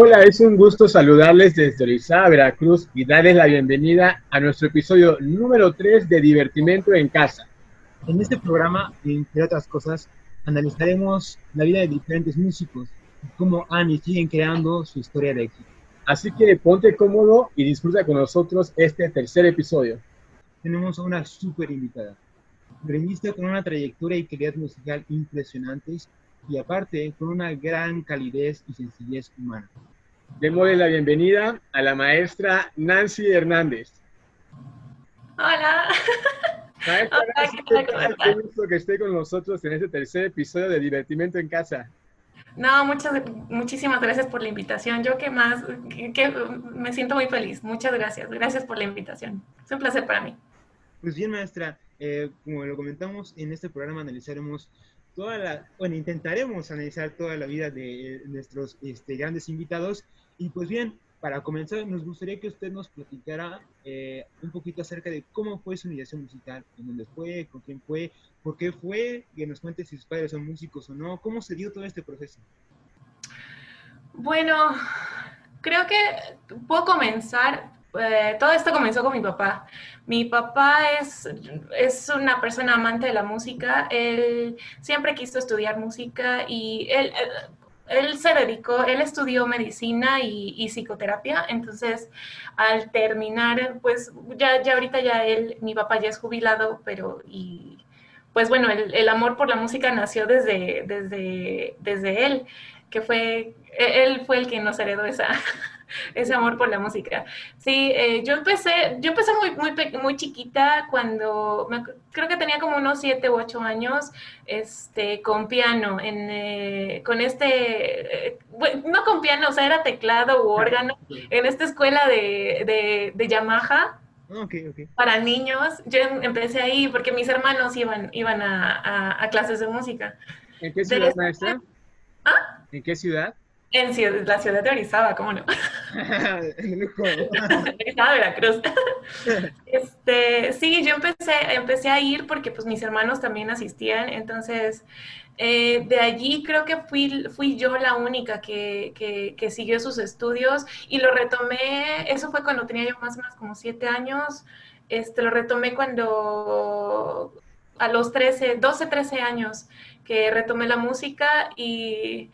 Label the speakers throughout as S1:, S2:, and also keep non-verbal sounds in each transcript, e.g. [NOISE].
S1: Hola, es un gusto saludarles desde Orizaba, Veracruz y darles la bienvenida a nuestro episodio número 3 de Divertimento en Casa.
S2: En este programa, entre otras cosas, analizaremos la vida de diferentes músicos y cómo han y siguen creando su historia de éxito.
S1: Así que ponte cómodo y disfruta con nosotros este tercer episodio.
S2: Tenemos a una súper invitada, gremista con una trayectoria y calidad musical impresionantes y aparte con una gran calidez y sencillez humana.
S1: Démosle la bienvenida a la maestra Nancy Hernández.
S3: Hola.
S1: Maestra Nancy, qué gusto que esté con nosotros en este tercer episodio de Divertimento en Casa.
S3: No, muchas, muchísimas gracias por la invitación. Yo que más, que, me siento muy feliz. Muchas gracias. Gracias por la invitación. Es un placer para mí.
S2: Pues bien, maestra, eh, como lo comentamos, en este programa analizaremos toda la, bueno, intentaremos analizar toda la vida de nuestros este, grandes invitados. Y pues bien, para comenzar, nos gustaría que usted nos platicara eh, un poquito acerca de cómo fue su iniciación musical, en dónde fue, con quién fue, por qué fue, que nos cuente si sus padres son músicos o no, cómo se dio todo este proceso.
S3: Bueno, creo que puedo comenzar. Eh, todo esto comenzó con mi papá. Mi papá es, es una persona amante de la música. Él siempre quiso estudiar música y él, él, se dedicó, él estudió medicina y, psicoterapia. Entonces, al terminar, pues ya, ya ahorita ya él, mi papá ya es jubilado, pero y pues bueno, el, el amor por la música nació desde, desde, desde él que fue, e-, él fue el que nos heredó esa, [LAUGHS] ese amor por la música. Sí, eh, yo empecé, yo empecé muy, muy, muy chiquita cuando, creo que tenía como unos siete u ocho años, este, con piano, en, eh, con este, eh, no con piano, o sea, era teclado u órgano, en esta escuela de, de, de Yamaha.
S2: Okay, okay.
S3: Para niños, yo empecé ahí porque mis hermanos iban, iban a, a, clases de música.
S1: ¿En qué ciudad, maestra?
S3: ¿Ah?
S1: ¿En qué ciudad?
S3: En la ciudad de Orizaba, ¿cómo no? [LAUGHS] [LAUGHS] Orizaba, Veracruz. [LAUGHS] este, sí, yo empecé, empecé a ir porque pues mis hermanos también asistían, entonces eh, de allí creo que fui, fui yo la única que, que, que, siguió sus estudios y lo retomé, eso fue cuando tenía yo más o menos como siete años, este, lo retomé cuando a los 13, 12, 13 años que retomé la música y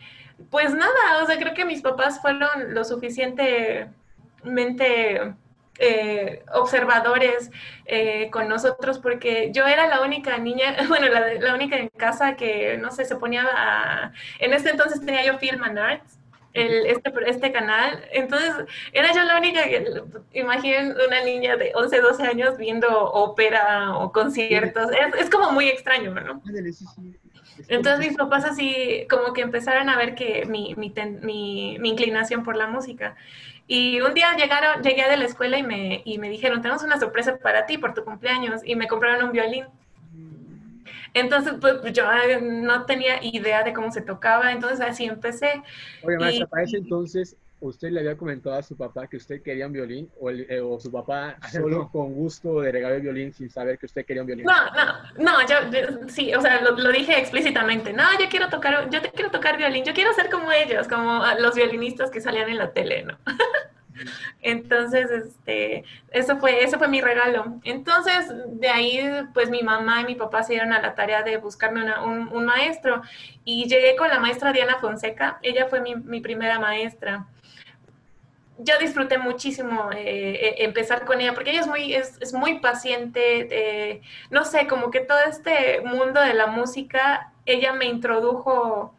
S3: pues nada, o sea, creo que mis papás fueron lo suficientemente eh, observadores eh, con nosotros porque yo era la única niña, [LAUGHS] bueno, la, la, única en casa que, no sé, se ponía a... En este entonces tenía yo Film and Arts, el, este, este canal, entonces era yo la única que, imaginen una niña de 11, 12 años viendo ópera o conciertos, es, es como muy extraño, ¿no? Entonces mis papás así como que empezaron a ver que mi, mi, mi, mi, inclinación por la música. Y un día llegaron, llegué de la escuela y me, y me dijeron, tenemos una sorpresa para ti por tu cumpleaños. Y me compraron un violín. Entonces, pues yo no tenía idea de cómo se tocaba, entonces así empecé.
S1: Oye, maestra, para ese [LAUGHS] entonces usted le había comentado a su papá que usted quería un violín o, eh, o su papá [LAUGHS] solo con gusto de regalar el violín sin saber que usted quería un violín?
S3: No, no, no, yo, sí, o sea, lo, lo, dije explícitamente. No, yo quiero tocar, yo te quiero tocar violín, yo quiero ser como ellos, como los violinistas que salían en la tele, ¿no? [LAUGHS] [LAUGHS] Entonces, este, eso fue, eso fue mi regalo. Entonces, de ahí, pues mi mamá y mi papá se dieron a la tarea de buscarme una, un, maestro y llegué con la maestra Diana Fonseca. Ella fue mi, mi primera maestra yo disfruté muchísimo eh, eh, empezar con ella, porque ella es muy, es, es muy paciente, eh, no sé, como que todo este mundo de la música, ella me introdujo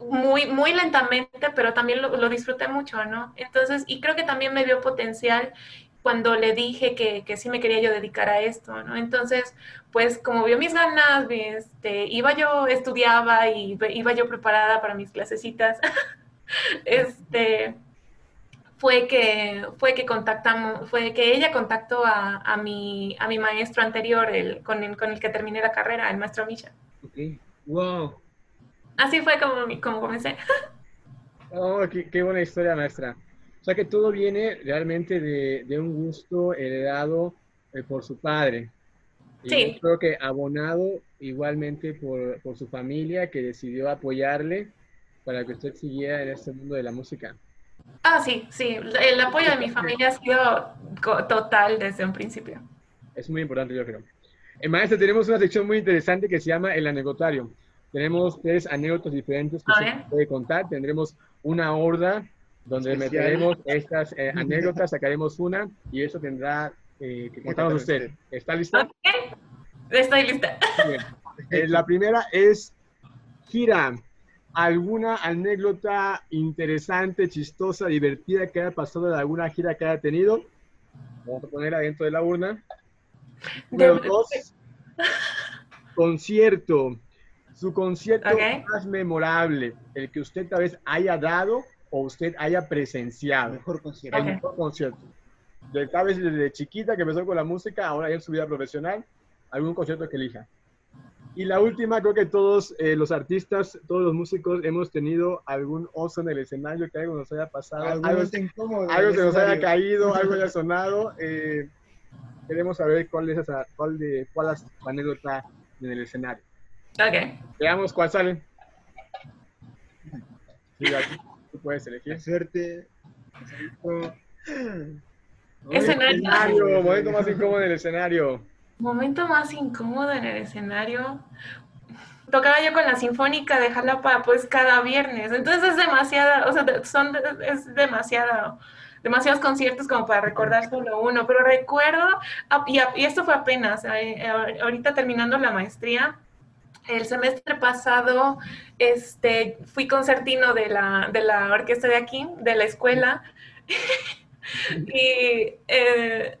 S3: muy, muy lentamente, pero también lo, disfruté mucho, ¿no? Entonces, y creo que también me dio potencial cuando le dije que, que sí me quería yo dedicar a esto, ¿no? Entonces, pues como vio mis ganas, este, iba yo, estudiaba y iba yo preparada para mis clasecitas, [LAUGHS] este fue que, fue que contactamos, fue que ella contactó a, a, mi, a mi maestro anterior, el, con, el, con el que terminé la carrera, el maestro Misha.
S2: Ok, wow.
S3: Así fue como, como comencé.
S1: Oh, qué, qué, buena historia, maestra. O sea que todo viene realmente de, de un gusto heredado eh, por su padre. Y
S3: sí.
S1: creo que abonado igualmente por, por su familia que decidió apoyarle para que usted siguiera en este mundo de la música.
S3: Ah, sí, sí. El apoyo de mi familia ha sido total desde un principio.
S1: Es muy importante, yo creo. En Maestra tenemos una sección muy interesante que se llama el anecdotario. Tenemos tres anécdotas diferentes que se puede contar. Tendremos una horda donde meteremos estas eh, anécdotas, sacaremos una y eso tendrá eh, que contarnos usted. ¿Está lista?
S3: Estoy lista.
S1: Eh, la primera es gira. ¿Alguna anécdota interesante, chistosa, divertida que haya pasado de alguna gira que haya tenido? Vamos a ponerla dentro de la urna. Número dos, [LAUGHS] concierto. Su concierto más memorable, el que usted tal vez haya dado o usted haya presenciado.
S2: Mejor concierto.
S1: El mejor concierto. De, tal vez desde chiquita que empezó con la música, ahora ya en su vida profesional, algún concierto que elija. Y la última, creo que todos eh, los artistas, todos los músicos hemos tenido algún oso en el escenario que algo nos haya pasado, algo, algo se nos haya caído, [LAUGHS] algo haya sonado. Eh, queremos saber cuál es esa, cuál de cuál es la anécdota en el escenario.
S3: Ok.
S1: Veamos cuál sale. Sí, aquí tú puedes elegir.
S2: Suerte.
S3: Escenario.
S1: Momento más incómodo en el escenario.
S3: Momento más incómodo en el escenario. Tocaba yo con la Sinfónica de Jalapa, pues cada viernes. Entonces es demasiada, o sea, son, es demasiado demasiados conciertos como para recordar solo uno, pero recuerdo, ah, y, esto fue apenas, eh, ahorita terminando la maestría, el semestre pasado este, fui concertino de la, de la orquesta de aquí, de la escuela, [LAUGHS] y eh,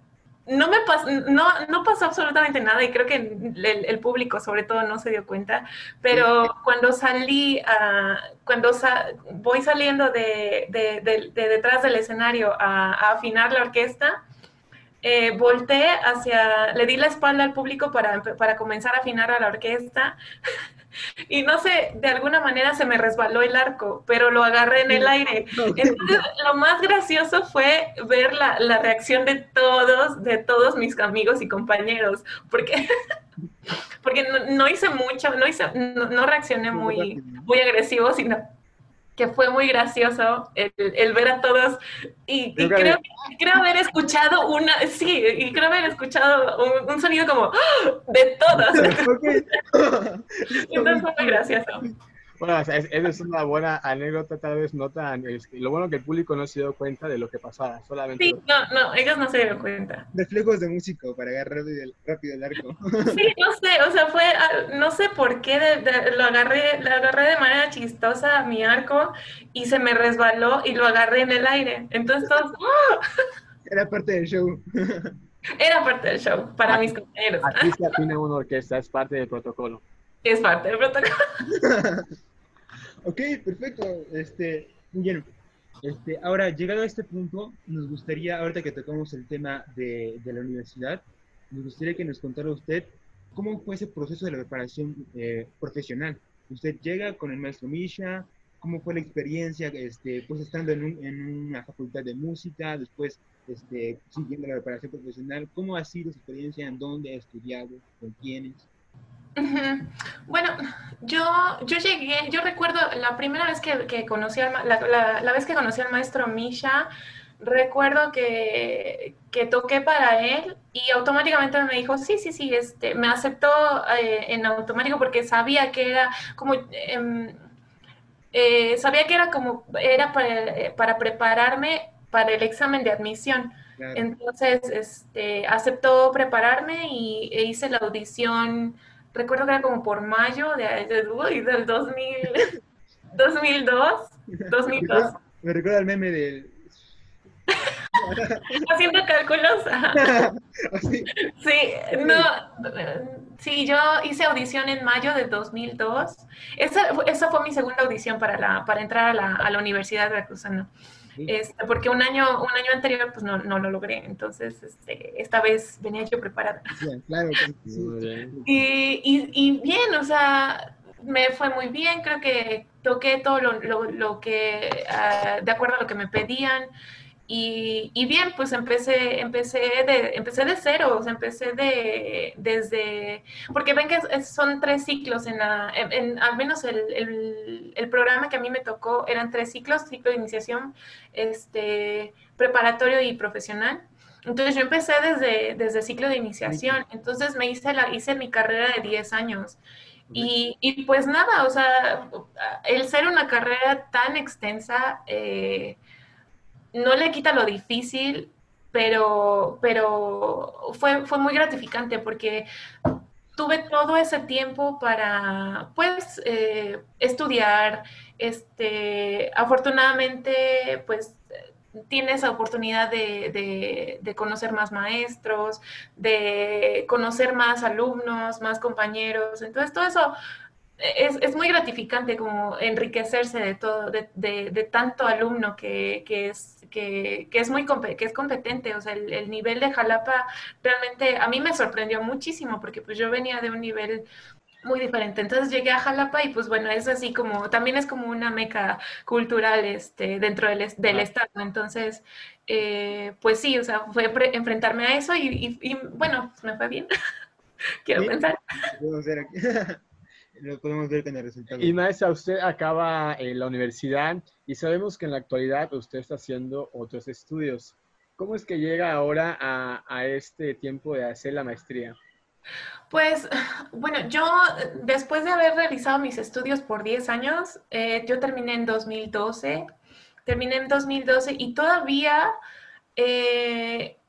S3: no me pasó, no, no pasó absolutamente nada y creo que el, público sobre todo no se dio cuenta, pero cuando salí, cuando voy saliendo de, detrás del escenario a, afinar la orquesta, eh, volteé hacia, le di la espalda al público para, para comenzar a afinar a la orquesta. [LAUGHS] Y no sé, de alguna manera se me resbaló el arco, pero lo agarré en el aire. Entonces, lo más gracioso fue ver la, la reacción de todos, de todos mis amigos y compañeros, porque, [LAUGHS] porque no, hice mucho, no, hice, no, reaccioné muy, muy agresivo, sino que fue muy gracioso el, ver a todos y, creo, creo, haber escuchado una, sí, y creo haber escuchado un, sonido como ¡ah! de todos. [LAUGHS] [LAUGHS] Entonces fue muy gracioso.
S1: Bueno, esa es una buena anécdota, tal vez no tan... lo bueno que el público no se dio cuenta de lo que pasaba, solamente...
S3: Sí, no, no, ellos no se dieron cuenta.
S2: Reflejos de músico para agarrar rápido el, arco.
S3: Sí, no sé, o sea, fue, no sé por qué lo, agarré, lo agarré de manera chistosa mi arco y se me resbaló y lo agarré en el aire. Entonces todos... ¡ah!
S2: Era parte del show.
S3: Era parte del show, para mis compañeros.
S1: Aquí se tiene una orquesta, es parte del protocolo.
S3: Es parte del protocolo. [LAUGHS]
S2: Ok, perfecto. Este, bien. Este, ahora, llegado a este punto, nos gustaría, ahorita que tocamos el tema de, de la universidad, nos gustaría que nos contara usted cómo fue ese proceso de la preparación eh, profesional. Usted llega con el maestro Misha, cómo fue la experiencia, este, pues estando en, un, en una facultad de música, después este, siguiendo la preparación profesional, ¿cómo ha sido su experiencia? ¿En dónde ha estudiado? ¿Con quiénes?
S3: Bueno, yo, yo llegué, yo recuerdo la primera vez que, conocí al, la, la, vez que conocí al maestro Misha, recuerdo que, que, toqué para él y automáticamente me dijo, sí, sí, sí, este, me aceptó eh, en automático porque sabía que era como, em, eh, sabía que era como, era para, para, prepararme para el examen de admisión. Entonces, este, aceptó prepararme y e hice la audición recuerdo que era como por mayo de, del 2000, 2002, 2002.
S2: Me recuerda el meme de... [LAUGHS]
S3: Haciendo cálculos. [LAUGHS] sí, no, sí, yo hice audición en mayo del 2002. Esa, esa fue mi segunda audición para, la, para entrar a la, a la Universidad de Veracruzana. Este, porque un año, un año anterior pues no, no lo logré, entonces este, esta vez venía yo preparada.
S2: claro,
S3: y, y, y, bien, o sea, me fue muy bien, creo que toqué todo lo, lo, lo que, uh, de acuerdo a lo que me pedían, Y, bien, pues empecé, empecé, de, empecé de cero, o sea, empecé de, desde, porque ven que son tres ciclos, en la, en, al menos el, el, programa que a mí me tocó eran tres ciclos, ciclo de iniciación, este, preparatorio y profesional. Entonces yo empecé desde, desde ciclo de iniciación, entonces me hice, la, hice mi carrera de 10 años. Y, y, pues nada, o sea, el ser una carrera tan extensa, eh, no le quita lo difícil, pero, pero fue, fue muy gratificante porque tuve todo ese tiempo para, pues, eh, estudiar. Este, afortunadamente, pues, tienes la oportunidad de, de, conocer más maestros, de conocer más alumnos, más compañeros. Entonces, todo eso es, es, muy gratificante como enriquecerse de todo, de, de, tanto alumno que, que es, que, que, es muy que es competente. O sea, el, el, nivel de Jalapa realmente a mí me sorprendió muchísimo porque pues yo venía de un nivel muy diferente. Entonces llegué a Jalapa y pues bueno, es así como, también es como una meca cultural este, dentro del, del estado. Entonces, eh, pues sí, o sea, fue enfrentarme a eso y, y, bueno, pues me fue bien. [LAUGHS] Quiero pensar. [LAUGHS]
S2: lo podemos ver con el resultado.
S1: Y maestra, usted acaba en la universidad y sabemos que en la actualidad usted está haciendo otros estudios. ¿Cómo es que llega ahora a, a este tiempo de hacer la maestría?
S3: Pues [LAUGHS] bueno, yo después de haber realizado mis estudios por 10 años, eh, yo terminé en 2012, terminé en 2012 y todavía eh,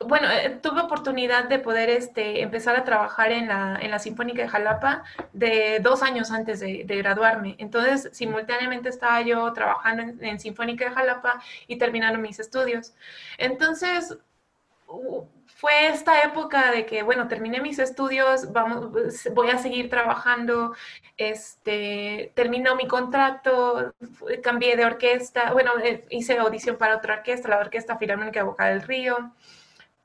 S3: bueno, eh, tuve oportunidad de poder este, empezar a trabajar en la, en la Sinfónica de Jalapa de dos años antes de, graduarme. Entonces, simultáneamente estaba yo trabajando en, Sinfónica de Jalapa y terminando mis estudios. Entonces, fue esta época de que, bueno, terminé mis estudios, vamos, voy a seguir trabajando, este, terminó mi contrato, cambié de orquesta, bueno, eh, hice audición para otra orquesta, la Orquesta Filarmónica de Boca del Río.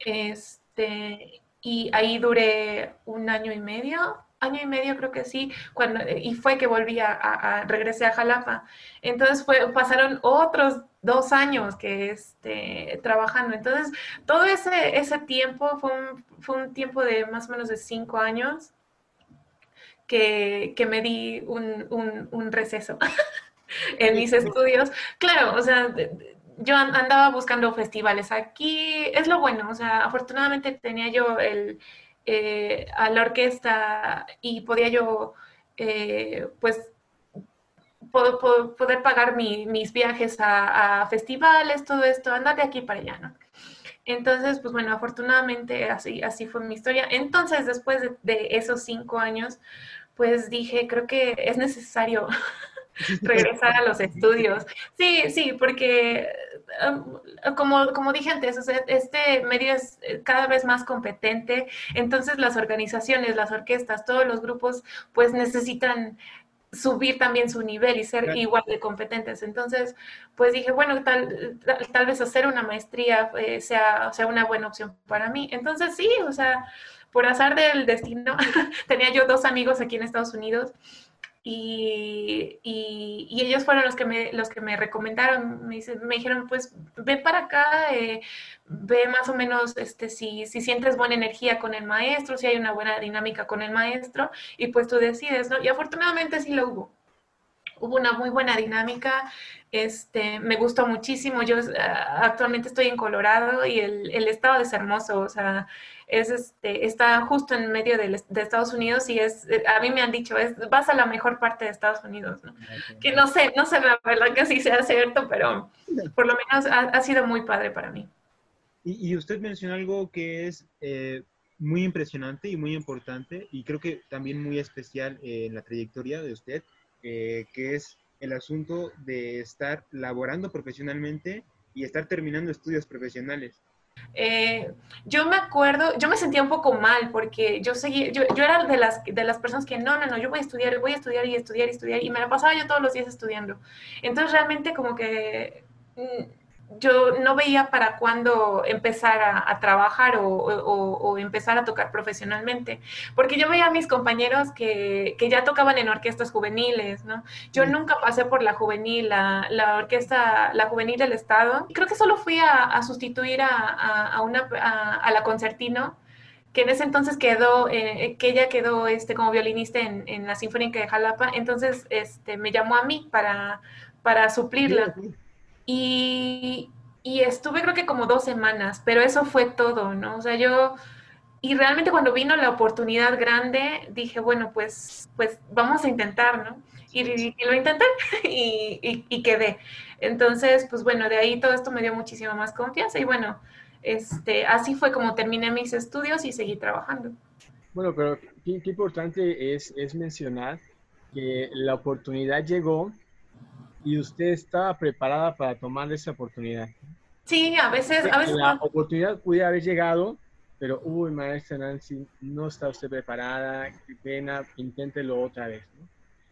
S3: Este, y ahí duré un año y medio, año y medio creo que sí, cuando, y fue que volví a, a regresé a Jalapa. Entonces fue, pasaron otros dos años que este, trabajando. Entonces, todo ese, ese tiempo fue un, fue un tiempo de más o menos de cinco años que, que me di un, un, un receso [LAUGHS] en mis estudios. Claro, o sea, yo andaba buscando festivales aquí, es lo bueno, o sea, afortunadamente tenía yo el, eh, a la orquesta y podía yo, eh, pues, poder pagar mis viajes a, festivales, todo esto, andar de aquí para allá, ¿no? Entonces, pues bueno, afortunadamente así, así fue mi historia. Entonces, después de, de esos cinco años, pues dije, creo que es necesario [LAUGHS] [LAUGHS] regresar a los estudios. Sí, sí, porque um, como, como dije antes, este medio es eh, cada vez más competente, entonces las organizaciones, las orquestas, todos los grupos, pues necesitan subir también su nivel y ser igual de competentes. Entonces, pues dije, bueno, tal, tal, vez hacer una maestría eh, sea, sea una buena opción para mí. Entonces, sí, o sea, por azar del destino, [LAUGHS] tenía yo dos amigos aquí en Estados Unidos y, y, ellos fueron los que me, los que me recomendaron, me, me dijeron, pues ve para acá, eh, ve más o menos este, si, si sientes buena energía con el maestro, si hay una buena dinámica con el maestro, y pues tú decides, ¿no? Y afortunadamente sí lo hubo. Hubo una muy buena dinámica, este, me gustó muchísimo. Yo ah, actualmente estoy en Colorado y el, el estado es hermoso, o sea, es este, está justo en medio de, Estados Unidos y es, eh, a mí me han dicho, es, vas a la mejor parte de Estados Unidos, ¿no? Que no sé, no sé la verdad que así sea cierto, pero por lo menos ha, sido muy padre para mí.
S2: Y, usted mencionó algo que es eh, muy impresionante y muy importante y creo que también muy especial en la trayectoria de usted, eh, que es el asunto de estar laborando profesionalmente y estar terminando estudios profesionales.
S3: Eh, yo me acuerdo, yo me sentía un poco mal porque yo seguía, yo, yo, era de las, de las personas que no, no, no, yo voy a estudiar, voy a estudiar y estudiar y estudiar y me la pasaba yo todos los días estudiando. Entonces realmente como que mm, yo no veía para cuándo empezar a, trabajar o, empezar a tocar profesionalmente, porque yo veía a mis compañeros que, ya tocaban en orquestas juveniles, ¿no? Yo nunca pasé por la juvenil, la, orquesta, la juvenil del Estado. Creo que solo fui a, sustituir a, una, a, la concertino, que en ese entonces quedó, eh, que ella quedó este, como violinista en, la Sinfónica de Jalapa, entonces este, me llamó a mí para, para suplirla. Y, estuve creo que como dos semanas, pero eso fue todo, ¿no? O sea, yo, y realmente cuando vino la oportunidad grande, dije, bueno, pues, pues vamos a intentar, ¿no? Y, lo intenté [LAUGHS] y, y, quedé. Entonces, pues bueno, de ahí todo esto me dio muchísima más confianza y bueno, este, así fue como terminé mis estudios y seguí trabajando.
S1: Bueno, pero qué, qué importante es, es mencionar que la oportunidad llegó y usted estaba preparada para tomar esa oportunidad.
S3: Sí, a veces... A veces
S1: la oportunidad pudiera haber llegado, pero, uy, maestra Nancy, no está usted preparada, qué pena, inténtelo otra vez.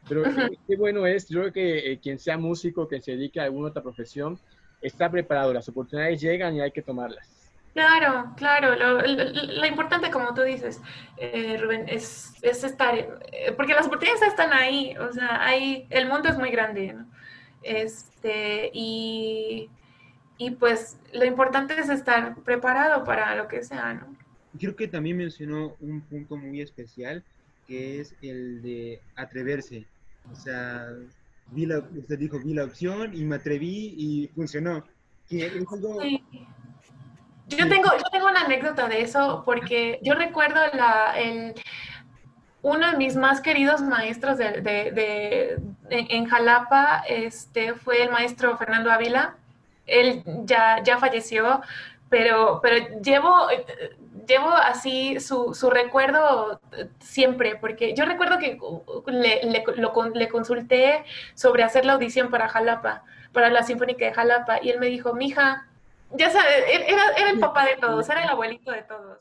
S1: Pero qué bueno es, yo creo que eh, quien sea músico, que se dedique a alguna otra profesión, está preparado, las oportunidades llegan y hay que tomarlas.
S3: Claro, claro. Lo, importante, como tú dices, eh, Rubén, es, es estar, eh, porque las oportunidades están ahí, o sea, hay, el mundo es muy grande, ¿no? Este, y, y pues lo importante es estar preparado para lo que sea, ¿no?
S2: Creo que también mencionó un punto muy especial, que es el de atreverse. O sea, vi la, usted dijo, vi la opción y me atreví y funcionó.
S3: Yo tengo, yo tengo una anécdota de eso porque yo recuerdo la, el, uno de mis más queridos maestros de, en Jalapa este, fue el maestro Fernando Ávila. Él ya, ya falleció, pero, pero llevo, llevo así su, su recuerdo siempre, porque yo recuerdo que le, le, le consulté sobre hacer la audición para Jalapa, para la Sinfónica de Jalapa, y él me dijo, mija, ya sabes, era, era el papá de todos, era el abuelito de todos